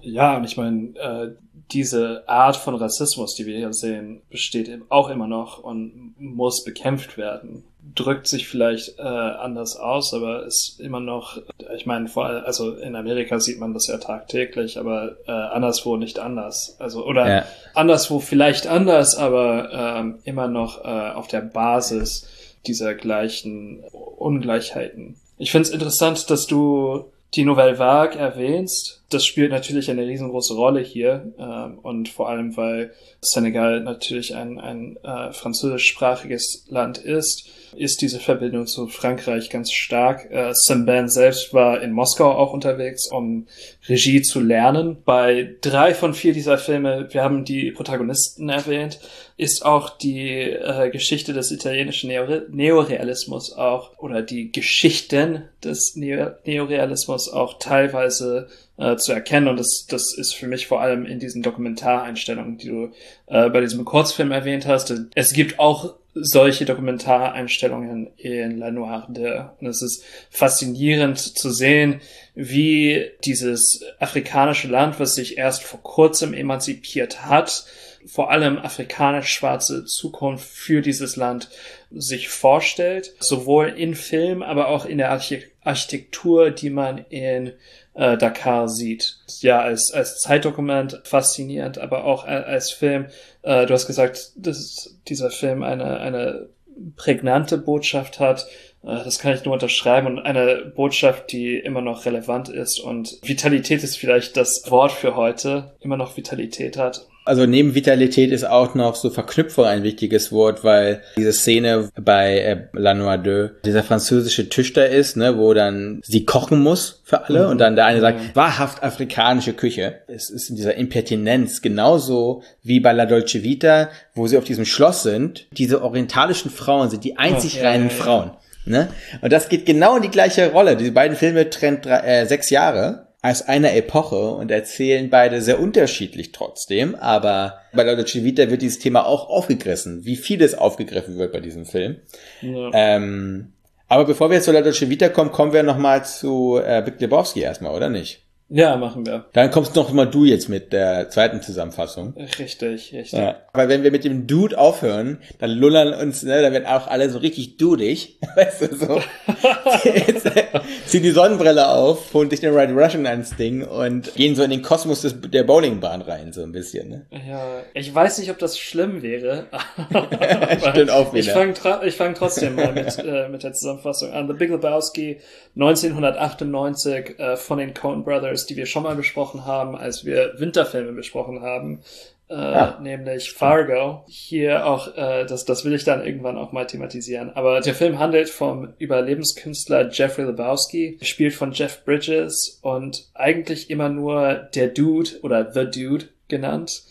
Ja, und ich meine, äh, diese Art von Rassismus, die wir hier sehen, besteht auch immer noch und muss bekämpft werden drückt sich vielleicht äh, anders aus, aber ist immer noch, ich meine, vor allem, also in Amerika sieht man das ja tagtäglich, aber äh, anderswo nicht anders. Also oder ja. anderswo vielleicht anders, aber ähm, immer noch äh, auf der Basis dieser gleichen Ungleichheiten. Ich finde es interessant, dass du die Nouvelle Vague erwähnst. Das spielt natürlich eine riesengroße Rolle hier ähm, und vor allem, weil Senegal natürlich ein, ein äh, französischsprachiges Land ist ist diese Verbindung zu Frankreich ganz stark. Äh, Simban selbst war in Moskau auch unterwegs, um Regie zu lernen. Bei drei von vier dieser Filme, wir haben die Protagonisten erwähnt, ist auch die äh, Geschichte des italienischen Neore Neorealismus auch oder die Geschichten des Neo Neorealismus auch teilweise äh, zu erkennen. Und das, das ist für mich vor allem in diesen Dokumentareinstellungen, die du äh, bei diesem Kurzfilm erwähnt hast. Es gibt auch solche Dokumentareinstellungen in La Noire de. Und es ist faszinierend zu sehen, wie dieses afrikanische Land, was sich erst vor kurzem emanzipiert hat, vor allem afrikanisch-schwarze Zukunft für dieses Land sich vorstellt, sowohl in Film, aber auch in der Architektur, die man in äh, Dakar sieht. Ja, als, als Zeitdokument faszinierend, aber auch als Film. Äh, du hast gesagt, dass dieser Film eine, eine prägnante Botschaft hat. Äh, das kann ich nur unterschreiben und eine Botschaft, die immer noch relevant ist und Vitalität ist vielleicht das Wort für heute, immer noch Vitalität hat also neben Vitalität ist auch noch so Verknüpfung ein wichtiges Wort, weil diese Szene bei äh, La Noire 2, dieser französische Tisch da ist, ne, wo dann sie kochen muss für alle mhm. und dann der eine sagt, mhm. wahrhaft afrikanische Küche. Es ist in dieser Impertinenz genauso wie bei La Dolce Vita, wo sie auf diesem Schloss sind. Diese orientalischen Frauen sind die einzig oh, reinen ja, ja, Frauen. Ne? Und das geht genau in die gleiche Rolle. Diese beiden Filme trennt drei, äh, sechs Jahre als einer Epoche und erzählen beide sehr unterschiedlich trotzdem, aber bei La Dolce Vita wird dieses Thema auch aufgegriffen, wie vieles aufgegriffen wird bei diesem Film. Ja. Ähm, aber bevor wir jetzt zu La Dolce Vita kommen, kommen wir nochmal zu äh, Big Lebowski erstmal, oder nicht? Ja, machen wir. Dann kommst noch mal du jetzt mit der zweiten Zusammenfassung. Richtig, richtig. Ja. Weil wenn wir mit dem Dude aufhören, dann lullern uns, ne, dann werden auch alle so richtig dudig. Weißt du, so. jetzt, äh, ziehen die Sonnenbrille auf, holen sich den Red Russian ans Ding und gehen so in den Kosmos des, der Bowlingbahn rein, so ein bisschen, ne? Ja, ich weiß nicht, ob das schlimm wäre. Stimmt auch wieder. Ich fange fang trotzdem mal mit, äh, mit der Zusammenfassung an. The Big Lebowski, 1998, äh, von den Coen Brothers Films, die wir schon mal besprochen haben, als wir Winterfilme besprochen haben, äh, ja. nämlich Fargo. Hier auch, äh, das, das will ich dann irgendwann auch mal thematisieren. Aber der Film handelt vom Überlebenskünstler Jeffrey Lebowski, gespielt von Jeff Bridges und eigentlich immer nur der Dude oder The Dude genannt.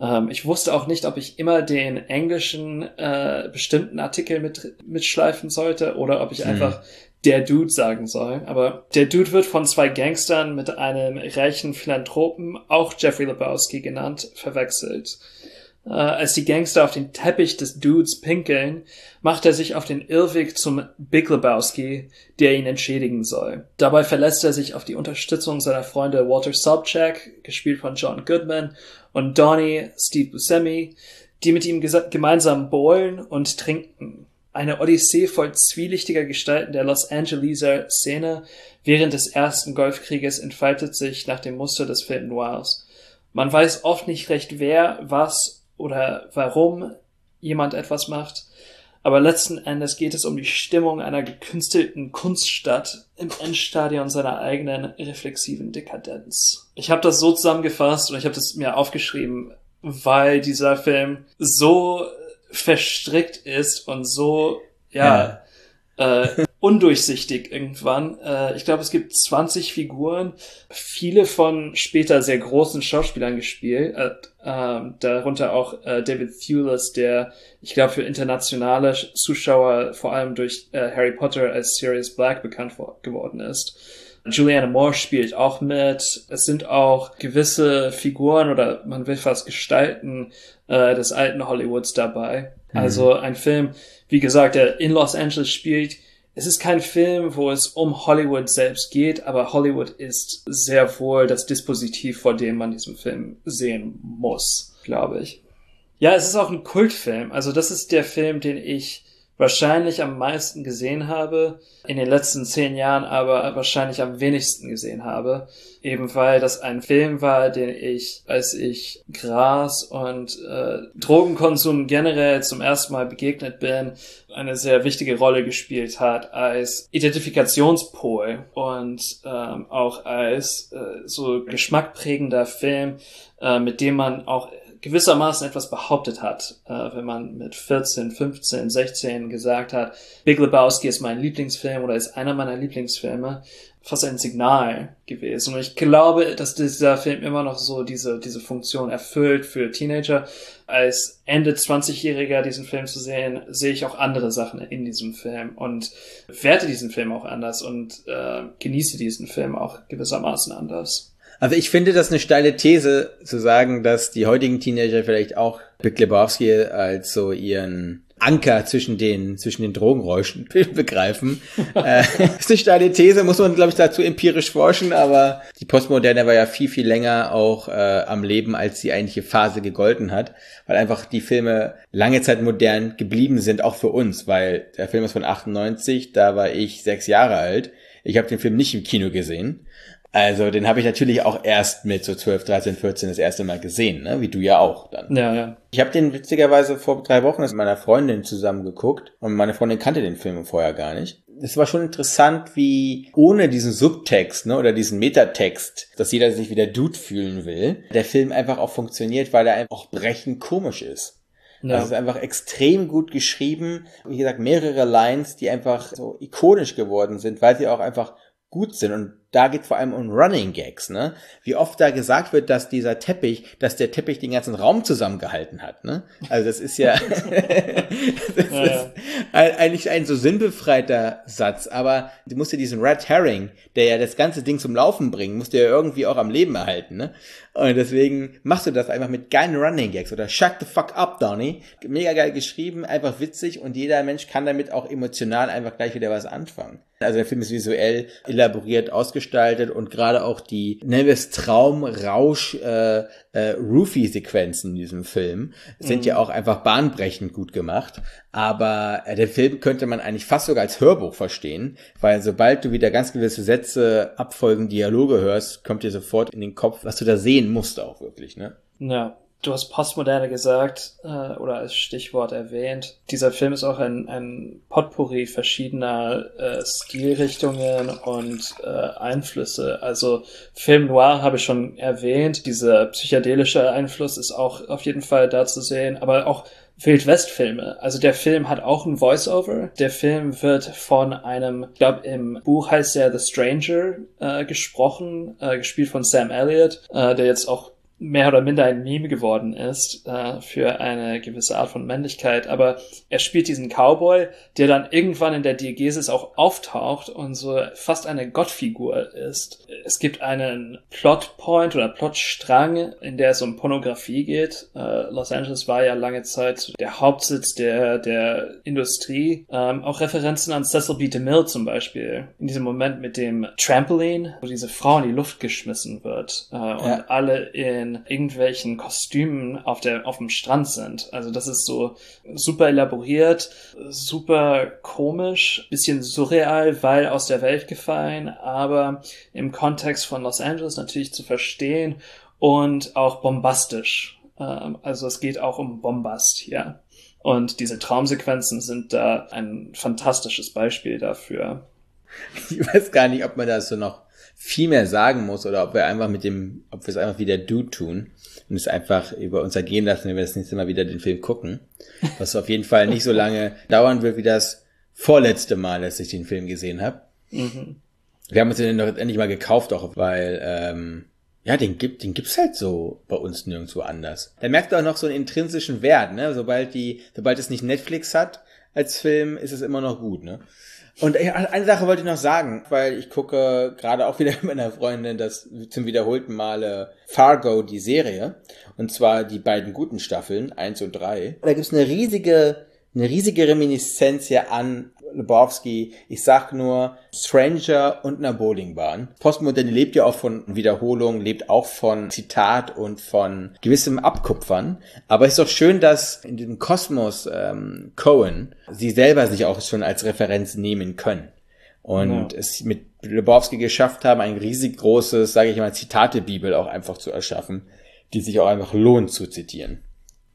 Ähm, ich wusste auch nicht, ob ich immer den englischen äh, bestimmten Artikel mit, mitschleifen sollte oder ob ich mhm. einfach der Dude sagen soll. Aber der Dude wird von zwei Gangstern mit einem reichen Philanthropen, auch Jeffrey Lebowski genannt, verwechselt. Äh, als die Gangster auf den Teppich des Dudes pinkeln, macht er sich auf den Irrweg zum Big Lebowski, der ihn entschädigen soll. Dabei verlässt er sich auf die Unterstützung seiner Freunde Walter Sobchak, gespielt von John Goodman, und Donnie, Steve Buscemi, die mit ihm gemeinsam bowlen und trinken eine Odyssee voll zwielichtiger Gestalten der Los Angeleser Szene während des ersten Golfkrieges entfaltet sich nach dem Muster des Film Noirs. Man weiß oft nicht recht, wer, was oder warum jemand etwas macht, aber letzten Endes geht es um die Stimmung einer gekünstelten Kunststadt im Endstadion seiner eigenen reflexiven Dekadenz. Ich habe das so zusammengefasst und ich habe das mir aufgeschrieben, weil dieser Film so verstrickt ist und so, ja, ja. Äh, undurchsichtig irgendwann. Äh, ich glaube, es gibt 20 Figuren, viele von später sehr großen Schauspielern gespielt, äh, äh, darunter auch äh, David Thewlis, der, ich glaube, für internationale Zuschauer vor allem durch äh, Harry Potter als Sirius Black bekannt geworden ist. Juliana Moore spielt auch mit. Es sind auch gewisse Figuren oder man will fast Gestalten äh, des alten Hollywoods dabei. Mhm. Also ein Film, wie gesagt, der in Los Angeles spielt. Es ist kein Film, wo es um Hollywood selbst geht, aber Hollywood ist sehr wohl das Dispositiv, vor dem man diesen Film sehen muss, glaube ich. Ja, es ist auch ein Kultfilm. Also das ist der Film, den ich wahrscheinlich am meisten gesehen habe, in den letzten zehn Jahren aber wahrscheinlich am wenigsten gesehen habe, eben weil das ein Film war, den ich, als ich Gras und äh, Drogenkonsum generell zum ersten Mal begegnet bin, eine sehr wichtige Rolle gespielt hat als Identifikationspol und ähm, auch als äh, so geschmackprägender Film, äh, mit dem man auch gewissermaßen etwas behauptet hat, äh, wenn man mit 14, 15, 16 gesagt hat, Big Lebowski ist mein Lieblingsfilm oder ist einer meiner Lieblingsfilme, fast ein Signal gewesen. Und ich glaube, dass dieser Film immer noch so diese, diese Funktion erfüllt für Teenager. Als Ende 20-Jähriger diesen Film zu sehen, sehe ich auch andere Sachen in diesem Film und werte diesen Film auch anders und äh, genieße diesen Film auch gewissermaßen anders. Also ich finde das eine steile These zu sagen, dass die heutigen Teenager vielleicht auch Big Lebowski als so ihren Anker zwischen den, zwischen den Drogenräuschen begreifen. äh, ist eine steile These, muss man, glaube ich, dazu empirisch forschen, aber die Postmoderne war ja viel, viel länger auch äh, am Leben, als die eigentliche Phase gegolten hat, weil einfach die Filme lange Zeit modern geblieben sind, auch für uns, weil der Film ist von 98, da war ich sechs Jahre alt. Ich habe den Film nicht im Kino gesehen. Also den habe ich natürlich auch erst mit so 12, 13, 14 das erste Mal gesehen, ne? wie du ja auch dann. Ja, ja. Ich habe den witzigerweise vor drei Wochen mit meiner Freundin zusammen geguckt und meine Freundin kannte den Film vorher gar nicht. Es war schon interessant, wie ohne diesen Subtext ne, oder diesen Metatext, dass jeder sich wieder Dude fühlen will, der Film einfach auch funktioniert, weil er einfach auch brechend komisch ist. Ja. Also es ist einfach extrem gut geschrieben. Wie gesagt, mehrere Lines, die einfach so ikonisch geworden sind, weil sie auch einfach gut sind und da geht vor allem um Running Gags, ne? Wie oft da gesagt wird, dass dieser Teppich, dass der Teppich den ganzen Raum zusammengehalten hat, ne? Also das ist ja, das ja, ist eigentlich ein so sinnbefreiter Satz, aber du musst ja diesen Red Herring, der ja das ganze Ding zum Laufen bringt, musst du ja irgendwie auch am Leben erhalten, ne? Und deswegen machst du das einfach mit geilen Running Gags oder Shut the fuck up, Donny. Mega geil geschrieben, einfach witzig und jeder Mensch kann damit auch emotional einfach gleich wieder was anfangen. Also der Film ist visuell elaboriert ausgestaltet und gerade auch die, nennen wir es Traum, Rausch, äh, äh, Roofie-Sequenzen in diesem Film sind mhm. ja auch einfach bahnbrechend gut gemacht. Aber äh, der Film könnte man eigentlich fast sogar als Hörbuch verstehen, weil sobald du wieder ganz gewisse Sätze, Abfolgen, Dialoge hörst, kommt dir sofort in den Kopf, was du da sehen musst auch wirklich, ne? Ja. Du hast Postmoderne gesagt äh, oder als Stichwort erwähnt. Dieser Film ist auch ein, ein Potpourri verschiedener äh, Stilrichtungen und äh, Einflüsse. Also Film Noir habe ich schon erwähnt. Dieser psychedelische Einfluss ist auch auf jeden Fall da zu sehen, aber auch Wildwest-Filme. Also der Film hat auch ein Voice-Over. Der Film wird von einem, ich glaube im Buch heißt er The Stranger äh, gesprochen, äh, gespielt von Sam Elliott, äh, der jetzt auch mehr oder minder ein Meme geworden ist äh, für eine gewisse Art von Männlichkeit. Aber er spielt diesen Cowboy, der dann irgendwann in der Diegesis auch auftaucht und so fast eine Gottfigur ist. Es gibt einen Plotpoint oder Plotstrang, in der es um Pornografie geht. Äh, Los Angeles war ja lange Zeit der Hauptsitz der, der Industrie. Ähm, auch Referenzen an Cecil B. DeMille zum Beispiel. In diesem Moment mit dem Trampoline, wo diese Frau in die Luft geschmissen wird äh, und ja. alle in irgendwelchen Kostümen auf der auf dem Strand sind. Also das ist so super elaboriert, super komisch, bisschen surreal, weil aus der Welt gefallen, aber im Kontext von Los Angeles natürlich zu verstehen und auch bombastisch. Ähm, also es geht auch um Bombast hier. Und diese Traumsequenzen sind da ein fantastisches Beispiel dafür. Ich weiß gar nicht, ob man da so noch viel mehr sagen muss oder ob wir einfach mit dem, ob wir es einfach wieder do tun und es einfach über uns ergehen lassen, wenn wir das nächste Mal wieder den Film gucken. Was auf jeden Fall nicht so lange dauern wird wie das vorletzte Mal, dass ich den Film gesehen habe. Mhm. Wir haben uns den doch endlich mal gekauft, auch weil ähm, ja, den gibt, den gibt's halt so bei uns nirgendwo anders. Da merkt auch noch so einen intrinsischen Wert, ne? Sobald die, sobald es nicht Netflix hat als Film, ist es immer noch gut, ne? Und eine Sache wollte ich noch sagen, weil ich gucke gerade auch wieder mit meiner Freundin das zum wiederholten Male Fargo, die Serie. Und zwar die beiden guten Staffeln, eins und drei. Da gibt's eine riesige, eine riesige Reminiszenz ja an Lebowski, ich sag nur Stranger und einer Bowlingbahn. Postmoderne lebt ja auch von Wiederholung, lebt auch von Zitat und von gewissem Abkupfern. Aber es ist doch schön, dass in diesem Kosmos ähm, Cohen sie selber sich auch schon als Referenz nehmen können. Und ja. es mit Lebowski geschafft haben, ein riesig großes, sage ich mal, Zitate-Bibel auch einfach zu erschaffen, die sich auch einfach lohnt zu zitieren.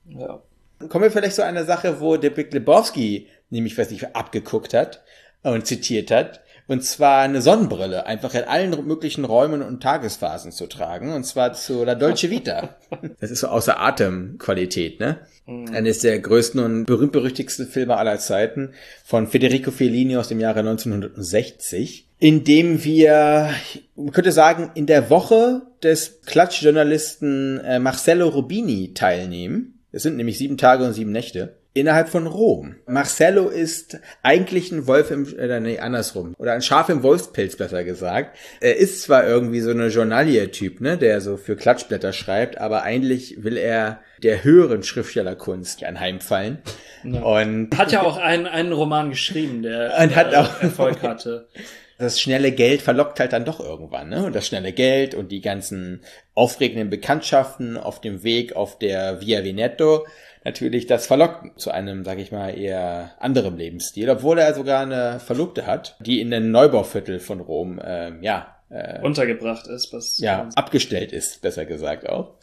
Ja. Kommen wir vielleicht zu einer Sache, wo der Big Lebowski nämlich was ich abgeguckt hat und zitiert hat. Und zwar eine Sonnenbrille, einfach in allen möglichen Räumen und Tagesphasen zu tragen. Und zwar zu La Dolce Vita. Das ist so außer Atemqualität, ne? Mhm. Eines der größten und berühmt-berüchtigsten Filme aller Zeiten von Federico Fellini aus dem Jahre 1960 in dem wir, man könnte sagen, in der Woche des Klatschjournalisten äh, Marcello Rubini teilnehmen. Es sind nämlich sieben Tage und sieben Nächte innerhalb von Rom. Marcello ist eigentlich ein Wolf im, äh, nee, andersrum. Oder ein Schaf im Wolfspilz, besser gesagt. Er ist zwar irgendwie so eine Journalier-Typ, ne, der so für Klatschblätter schreibt, aber eigentlich will er der höheren Schriftstellerkunst anheimfallen. Ja. Und hat ja auch einen, einen Roman geschrieben, der und hat äh, auch Erfolg hatte. Das schnelle Geld verlockt halt dann doch irgendwann, ne? Und das schnelle Geld und die ganzen aufregenden Bekanntschaften auf dem Weg auf der Via Veneto natürlich das verlockt zu einem, sag ich mal, eher anderem Lebensstil, obwohl er sogar eine Verlobte hat, die in den Neubauviertel von Rom, ähm, ja, äh, untergebracht ist, was ja abgestellt ist, besser gesagt auch.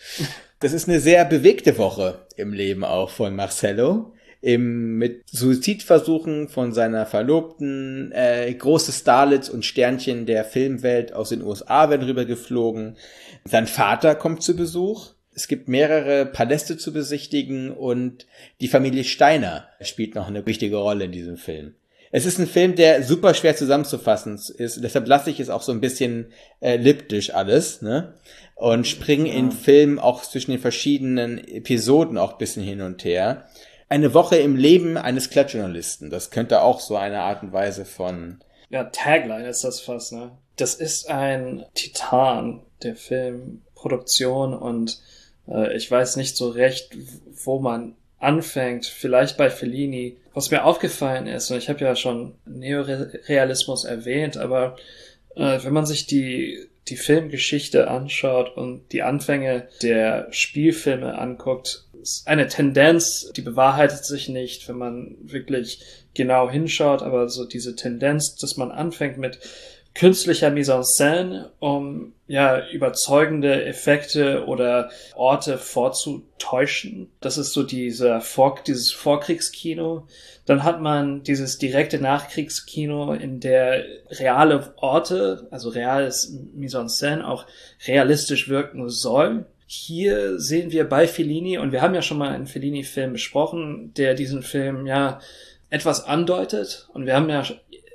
Das ist eine sehr bewegte Woche im Leben auch von Marcello. Im, mit Suizidversuchen von seiner Verlobten, äh, große Starlets und Sternchen der Filmwelt aus den USA werden rübergeflogen. Sein Vater kommt zu Besuch, es gibt mehrere Paläste zu besichtigen und die Familie Steiner spielt noch eine wichtige Rolle in diesem Film. Es ist ein Film, der super schwer zusammenzufassen ist. Deshalb lasse ich es auch so ein bisschen äh, liptisch alles, ne? Und springe ja. in Filmen auch zwischen den verschiedenen Episoden auch bisschen hin und her. Eine Woche im Leben eines Klatschjournalisten. Das könnte auch so eine Art und Weise von. Ja, Tagline ist das fast, ne? Das ist ein Titan der Filmproduktion und äh, ich weiß nicht so recht, wo man anfängt. Vielleicht bei Fellini. Was mir aufgefallen ist, und ich habe ja schon Neorealismus erwähnt, aber äh, wenn man sich die die Filmgeschichte anschaut und die Anfänge der Spielfilme anguckt, ist eine Tendenz, die bewahrheitet sich nicht, wenn man wirklich genau hinschaut, aber so diese Tendenz, dass man anfängt mit künstlicher Mise en scène, um ja überzeugende Effekte oder Orte vorzutäuschen. Das ist so dieser Vor dieses Vorkriegskino. Dann hat man dieses direkte Nachkriegskino, in der reale Orte, also reales Mise en scène auch realistisch wirken soll. Hier sehen wir bei Fellini, und wir haben ja schon mal einen Fellini-Film besprochen, der diesen Film ja etwas andeutet. Und wir haben ja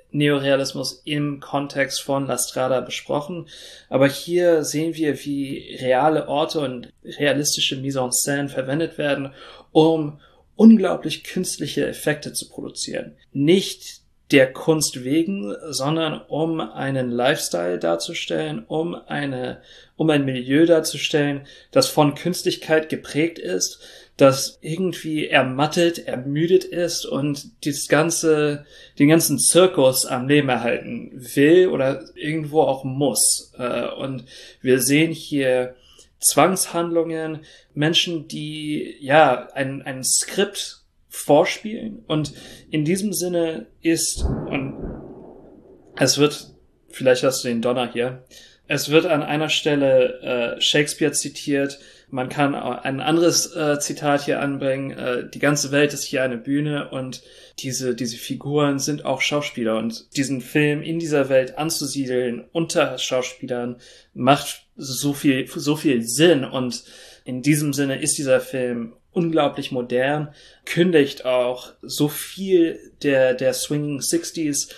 Neorealismus im Kontext von La Strada besprochen. Aber hier sehen wir, wie reale Orte und realistische Mise en scène verwendet werden, um unglaublich künstliche Effekte zu produzieren. Nicht der Kunst wegen, sondern um einen Lifestyle darzustellen, um eine, um ein Milieu darzustellen, das von Künstlichkeit geprägt ist, das irgendwie ermattet, ermüdet ist und das ganze, den ganzen Zirkus am Leben erhalten will oder irgendwo auch muss. Äh, und wir sehen hier Zwangshandlungen, Menschen, die ja ein, ein Skript vorspielen. Und in diesem Sinne ist und es wird, vielleicht hast du den Donner hier, es wird an einer Stelle äh, Shakespeare zitiert, man kann ein anderes äh, Zitat hier anbringen. Äh, die ganze Welt ist hier eine Bühne und diese, diese Figuren sind auch Schauspieler. Und diesen Film in dieser Welt anzusiedeln unter Schauspielern macht so viel, so viel Sinn. Und in diesem Sinne ist dieser Film unglaublich modern, kündigt auch so viel der, der Swinging Sixties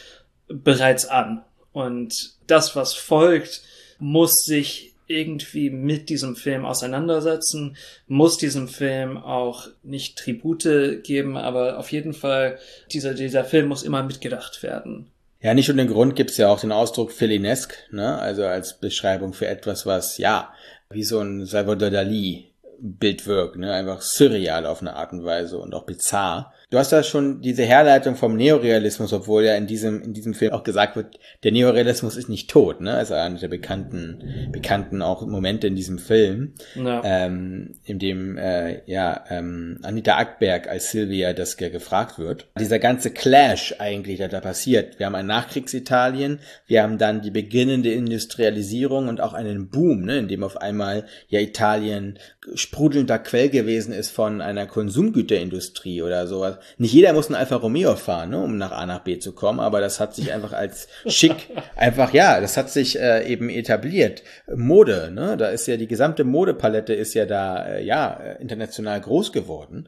bereits an. Und das, was folgt, muss sich irgendwie mit diesem Film auseinandersetzen, muss diesem Film auch nicht Tribute geben, aber auf jeden Fall, dieser, dieser Film muss immer mitgedacht werden. Ja, nicht ohne Grund gibt's ja auch den Ausdruck Filinesque, ne? also als Beschreibung für etwas, was, ja, wie so ein Salvador Dali Bild wirkt, ne? einfach surreal auf eine Art und Weise und auch bizarr. Du hast da schon diese Herleitung vom Neorealismus, obwohl ja in diesem, in diesem Film auch gesagt wird, der Neorealismus ist nicht tot, ne? Also einer der bekannten, bekannten auch Momente in diesem Film, ja. ähm, in dem, äh, ja, ähm, Anita Ackberg als Sylvia das gefragt wird. Dieser ganze Clash eigentlich, der da passiert. Wir haben ein Nachkriegsitalien, wir haben dann die beginnende Industrialisierung und auch einen Boom, ne? In dem auf einmal ja Italien sprudelnder Quell gewesen ist von einer Konsumgüterindustrie oder sowas nicht jeder muss ein Alfa Romeo fahren, ne, um nach A nach B zu kommen, aber das hat sich einfach als schick, einfach, ja, das hat sich äh, eben etabliert. Mode, ne, da ist ja die gesamte Modepalette ist ja da, äh, ja, äh, international groß geworden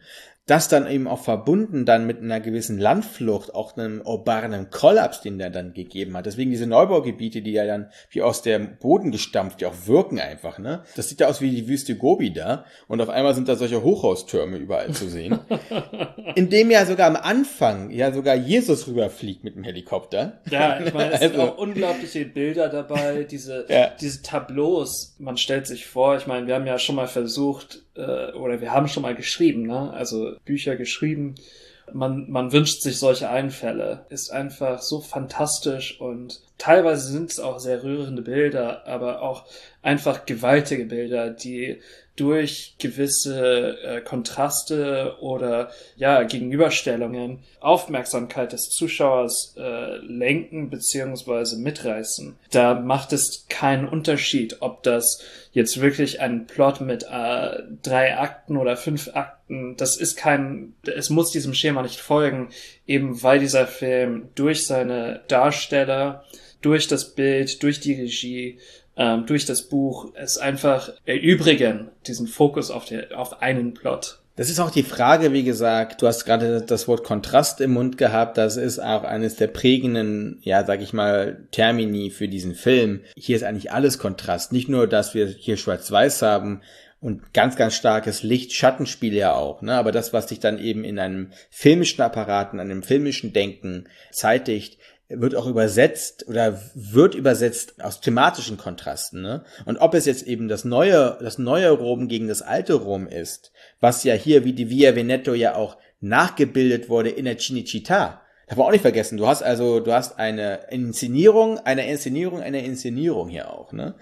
das dann eben auch verbunden dann mit einer gewissen Landflucht, auch einem urbanen Kollaps, den der dann gegeben hat. Deswegen diese Neubaugebiete, die ja dann wie aus dem Boden gestampft, die auch wirken einfach, ne? Das sieht ja aus wie die Wüste Gobi da und auf einmal sind da solche Hochhaustürme überall zu sehen. in dem ja sogar am Anfang ja sogar Jesus rüberfliegt mit dem Helikopter. Ja, ich meine, es also. sind auch unglaubliche Bilder dabei, diese, ja. diese Tableaus. Man stellt sich vor, ich meine, wir haben ja schon mal versucht, äh, oder wir haben schon mal geschrieben, ne? also Bücher geschrieben. Man, man wünscht sich solche Einfälle. Ist einfach so fantastisch und teilweise sind es auch sehr rührende Bilder, aber auch einfach gewaltige Bilder, die durch gewisse äh, Kontraste oder ja Gegenüberstellungen Aufmerksamkeit des Zuschauers äh, lenken beziehungsweise mitreißen. Da macht es keinen Unterschied, ob das jetzt wirklich ein Plot mit äh, drei Akten oder fünf Akten, das ist kein, es muss diesem Schema nicht folgen, eben weil dieser Film durch seine Darsteller, durch das Bild, durch die Regie ähm, durch das Buch es einfach erübrigen, diesen Fokus auf, der, auf einen Plot. Das ist auch die Frage, wie gesagt, du hast gerade das Wort Kontrast im Mund gehabt, das ist auch eines der prägenden, ja, sag ich mal, Termini für diesen Film. Hier ist eigentlich alles Kontrast. Nicht nur, dass wir hier Schwarz-Weiß haben, und ganz, ganz starkes Licht-Schattenspiel ja auch, ne? Aber das, was sich dann eben in einem filmischen Apparat, in einem filmischen Denken zeitigt, wird auch übersetzt oder wird übersetzt aus thematischen Kontrasten. Ne? Und ob es jetzt eben das neue, das neue Rom gegen das alte Rom ist, was ja hier wie die Via Veneto ja auch nachgebildet wurde in der Cinecittà. Darf man auch nicht vergessen. Du hast also, du hast eine Inszenierung, eine Inszenierung, eine Inszenierung hier auch, ne?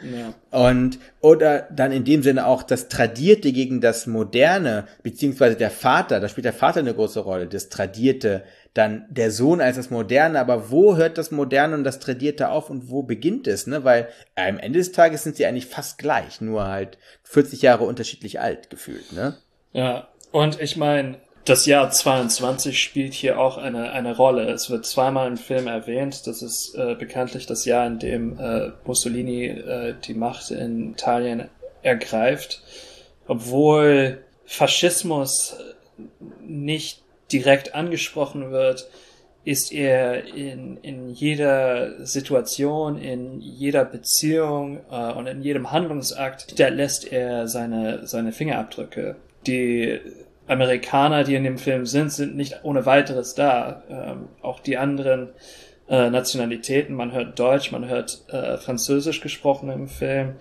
Ja. Und, oder dann in dem Sinne auch das Tradierte gegen das Moderne, beziehungsweise der Vater, da spielt der Vater eine große Rolle, das Tradierte dann der Sohn als das Moderne, aber wo hört das Moderne und das Tradierte auf und wo beginnt es, ne? Weil am Ende des Tages sind sie eigentlich fast gleich, nur halt 40 Jahre unterschiedlich alt gefühlt, ne? Ja, und ich meine, das Jahr 22 spielt hier auch eine, eine Rolle. Es wird zweimal im Film erwähnt. Das ist äh, bekanntlich das Jahr, in dem äh, Mussolini äh, die Macht in Italien ergreift. Obwohl Faschismus nicht direkt angesprochen wird, ist er in, in jeder Situation, in jeder Beziehung äh, und in jedem Handlungsakt, da lässt er seine, seine Fingerabdrücke. Die Amerikaner, die in dem Film sind, sind nicht ohne weiteres da. Ähm, auch die anderen äh, Nationalitäten, man hört Deutsch, man hört äh, Französisch gesprochen im Film.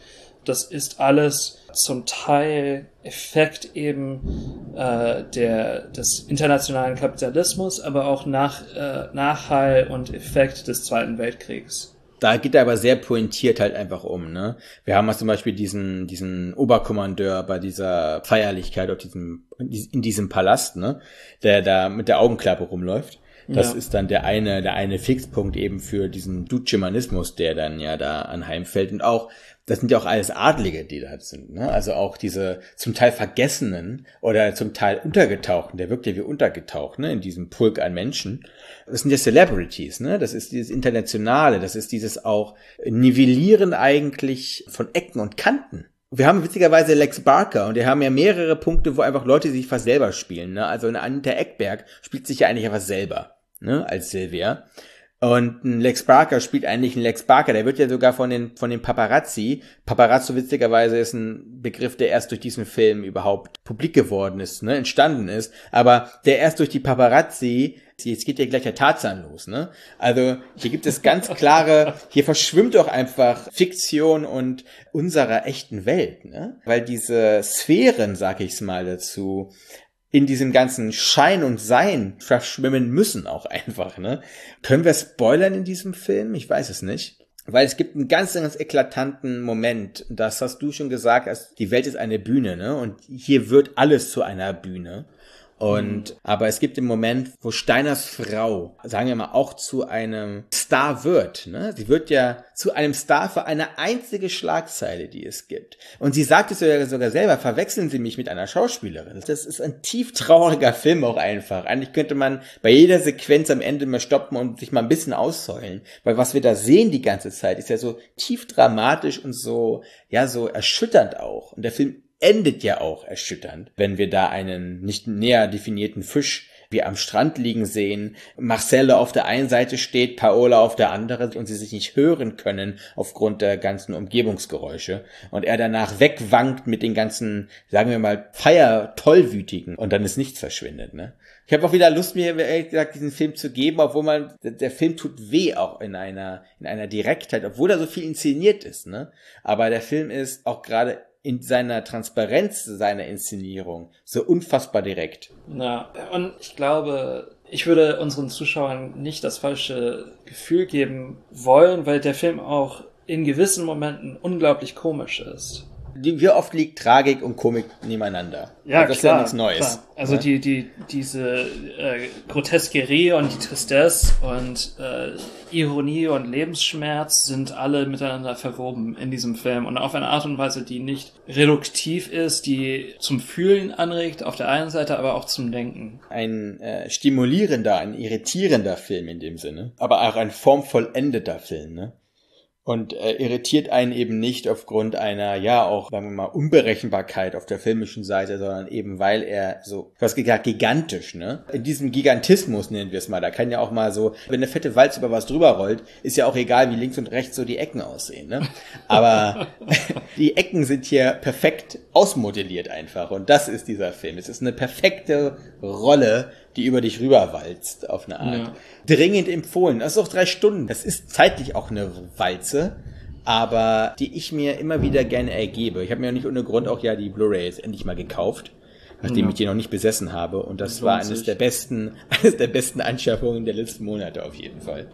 Das ist alles zum Teil Effekt eben äh, der, des internationalen Kapitalismus, aber auch nach, äh, Nachhall und Effekt des Zweiten Weltkriegs. Da geht er aber sehr pointiert halt einfach um, ne? Wir haben zum Beispiel diesen, diesen Oberkommandeur bei dieser Feierlichkeit auf diesem, in diesem Palast, ne? Der da mit der Augenklappe rumläuft. Das ja. ist dann der eine, der eine Fixpunkt eben für diesen Dutschemanismus, der dann ja da anheimfällt. Und auch das sind ja auch alles Adlige, die da sind. Ne? Also auch diese zum Teil vergessenen oder zum Teil untergetauchten, der wirkt ja wie untergetaucht ne? in diesem Pulk an Menschen. Das sind ja Celebrities, ne? das ist dieses Internationale, das ist dieses auch Nivellieren eigentlich von Ecken und Kanten. Wir haben witzigerweise Lex Barker und wir haben ja mehrere Punkte, wo einfach Leute sich fast selber spielen. Ne? Also eine Anita Eckberg spielt sich ja eigentlich einfach selber ne? als Silvia. Und ein Lex Barker spielt eigentlich einen Lex Barker. Der wird ja sogar von den, von den Paparazzi. Paparazzo witzigerweise ist ein Begriff, der erst durch diesen Film überhaupt publik geworden ist, ne, entstanden ist. Aber der erst durch die Paparazzi, jetzt geht ja gleich der Tarzan los, ne? Also, hier gibt es ganz klare, hier verschwimmt doch einfach Fiktion und unserer echten Welt, ne? Weil diese Sphären, sag ich's mal dazu, in diesem ganzen Schein und Sein verschwimmen müssen auch einfach, ne? Können wir spoilern in diesem Film? Ich weiß es nicht. Weil es gibt einen ganz, ganz eklatanten Moment. Das hast du schon gesagt, die Welt ist eine Bühne, ne? Und hier wird alles zu einer Bühne. Und, mhm. aber es gibt den Moment, wo Steiners Frau, sagen wir mal, auch zu einem Star wird, ne? Sie wird ja zu einem Star für eine einzige Schlagzeile, die es gibt. Und sie sagt es sogar selber, verwechseln Sie mich mit einer Schauspielerin. Das ist ein tief trauriger Film auch einfach. Eigentlich könnte man bei jeder Sequenz am Ende mal stoppen und sich mal ein bisschen ausheulen. Weil was wir da sehen die ganze Zeit, ist ja so tief dramatisch und so, ja, so erschütternd auch. Und der Film endet ja auch erschütternd, wenn wir da einen nicht näher definierten Fisch wie am Strand liegen sehen, Marcelle auf der einen Seite steht, Paola auf der anderen und sie sich nicht hören können aufgrund der ganzen Umgebungsgeräusche und er danach wegwankt mit den ganzen, sagen wir mal, Feier-Tollwütigen und dann ist nichts verschwindet, ne? Ich habe auch wieder Lust, mir ehrlich gesagt diesen Film zu geben, obwohl man der Film tut weh auch in einer in einer Direktheit, obwohl er so viel inszeniert ist, ne? Aber der Film ist auch gerade in seiner Transparenz seiner Inszenierung so unfassbar direkt. Ja, und ich glaube, ich würde unseren Zuschauern nicht das falsche Gefühl geben wollen, weil der Film auch in gewissen Momenten unglaublich komisch ist wie oft liegt Tragik und Komik nebeneinander? Ja, also das klar, ist ja nichts Neues. Klar. Also ne? die, die, diese äh, Groteskerie und die Tristesse und äh, Ironie und Lebensschmerz sind alle miteinander verwoben in diesem Film und auf eine Art und Weise, die nicht reduktiv ist, die zum Fühlen anregt auf der einen Seite, aber auch zum Denken. Ein äh, stimulierender, ein irritierender Film in dem Sinne, aber auch ein formvollendeter Film, ne? Und äh, irritiert einen eben nicht aufgrund einer, ja, auch, sagen wir mal, Unberechenbarkeit auf der filmischen Seite, sondern eben weil er so, was gesagt, gigantisch, ne? In diesem Gigantismus nennen wir es mal, da kann ja auch mal so, wenn eine fette Walz über was drüber rollt, ist ja auch egal, wie links und rechts so die Ecken aussehen, ne? Aber die Ecken sind hier perfekt ausmodelliert einfach und das ist dieser Film. Es ist eine perfekte Rolle die über dich rüberwalzt, auf eine Art. Ja. Dringend empfohlen. Das ist auch drei Stunden. Das ist zeitlich auch eine Walze, aber die ich mir immer wieder gerne ergebe. Ich habe mir nicht ohne Grund auch ja die Blu-ray jetzt endlich mal gekauft nachdem ja. ich die noch nicht besessen habe. Und das, das war eines sich. der besten, eines der besten Anschaffungen der letzten Monate auf jeden Fall.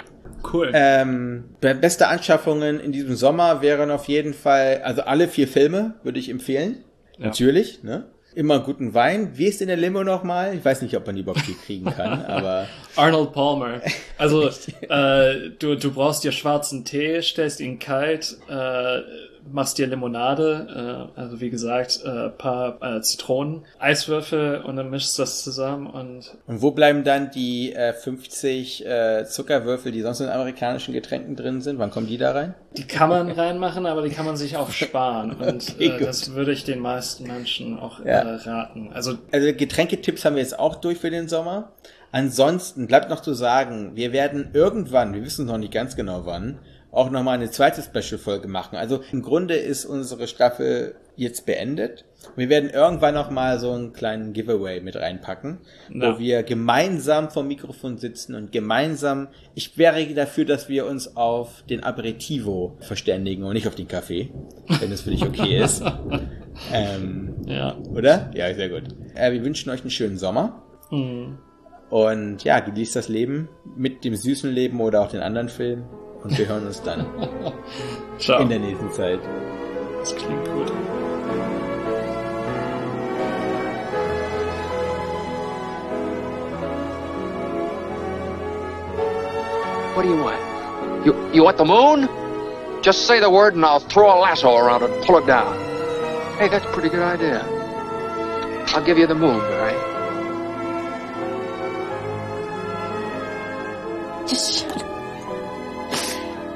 Cool. Ähm, beste Anschaffungen in diesem Sommer wären auf jeden Fall, also alle vier Filme würde ich empfehlen. Ja. Natürlich, ne? Immer guten Wein. Wie ist in der Limo nochmal? Ich weiß nicht, ob man die überhaupt hier kriegen kann, aber. Arnold Palmer. Also, äh, du, du brauchst dir schwarzen Tee, stellst ihn kalt, äh, machst dir Limonade, äh, also wie gesagt, äh, paar äh, Zitronen, Eiswürfel und dann mischst du das zusammen und. Und wo bleiben dann die äh, 50 äh, Zuckerwürfel, die sonst in amerikanischen Getränken drin sind? Wann kommen die da rein? Die kann man reinmachen, aber die kann man sich auch sparen. Und äh, das würde ich den meisten Menschen auch ja. äh, raten. Also, also Getränketipps haben wir jetzt auch durch für den Sommer. Ansonsten bleibt noch zu sagen, wir werden irgendwann, wir wissen noch nicht ganz genau wann, auch nochmal eine zweite Special-Folge machen. Also im Grunde ist unsere Staffel jetzt beendet. Wir werden irgendwann nochmal so einen kleinen Giveaway mit reinpacken, no. wo wir gemeinsam vom Mikrofon sitzen und gemeinsam, ich wäre dafür, dass wir uns auf den Aperitivo verständigen und nicht auf den Kaffee, wenn es für dich okay ist. ähm, ja. Oder? Ja, sehr gut. Äh, wir wünschen euch einen schönen Sommer. Mhm. Und ja, genießt das Leben mit dem süßen Leben oder auch den anderen Filmen und wir hören uns dann Ciao. in der nächsten Zeit. Das klingt gut. What do you want? You, you want the moon? Just say the word and I'll throw a lasso around it and pull it down. Hey, that's a pretty good idea. I'll give you the moon, all right? Just shut up.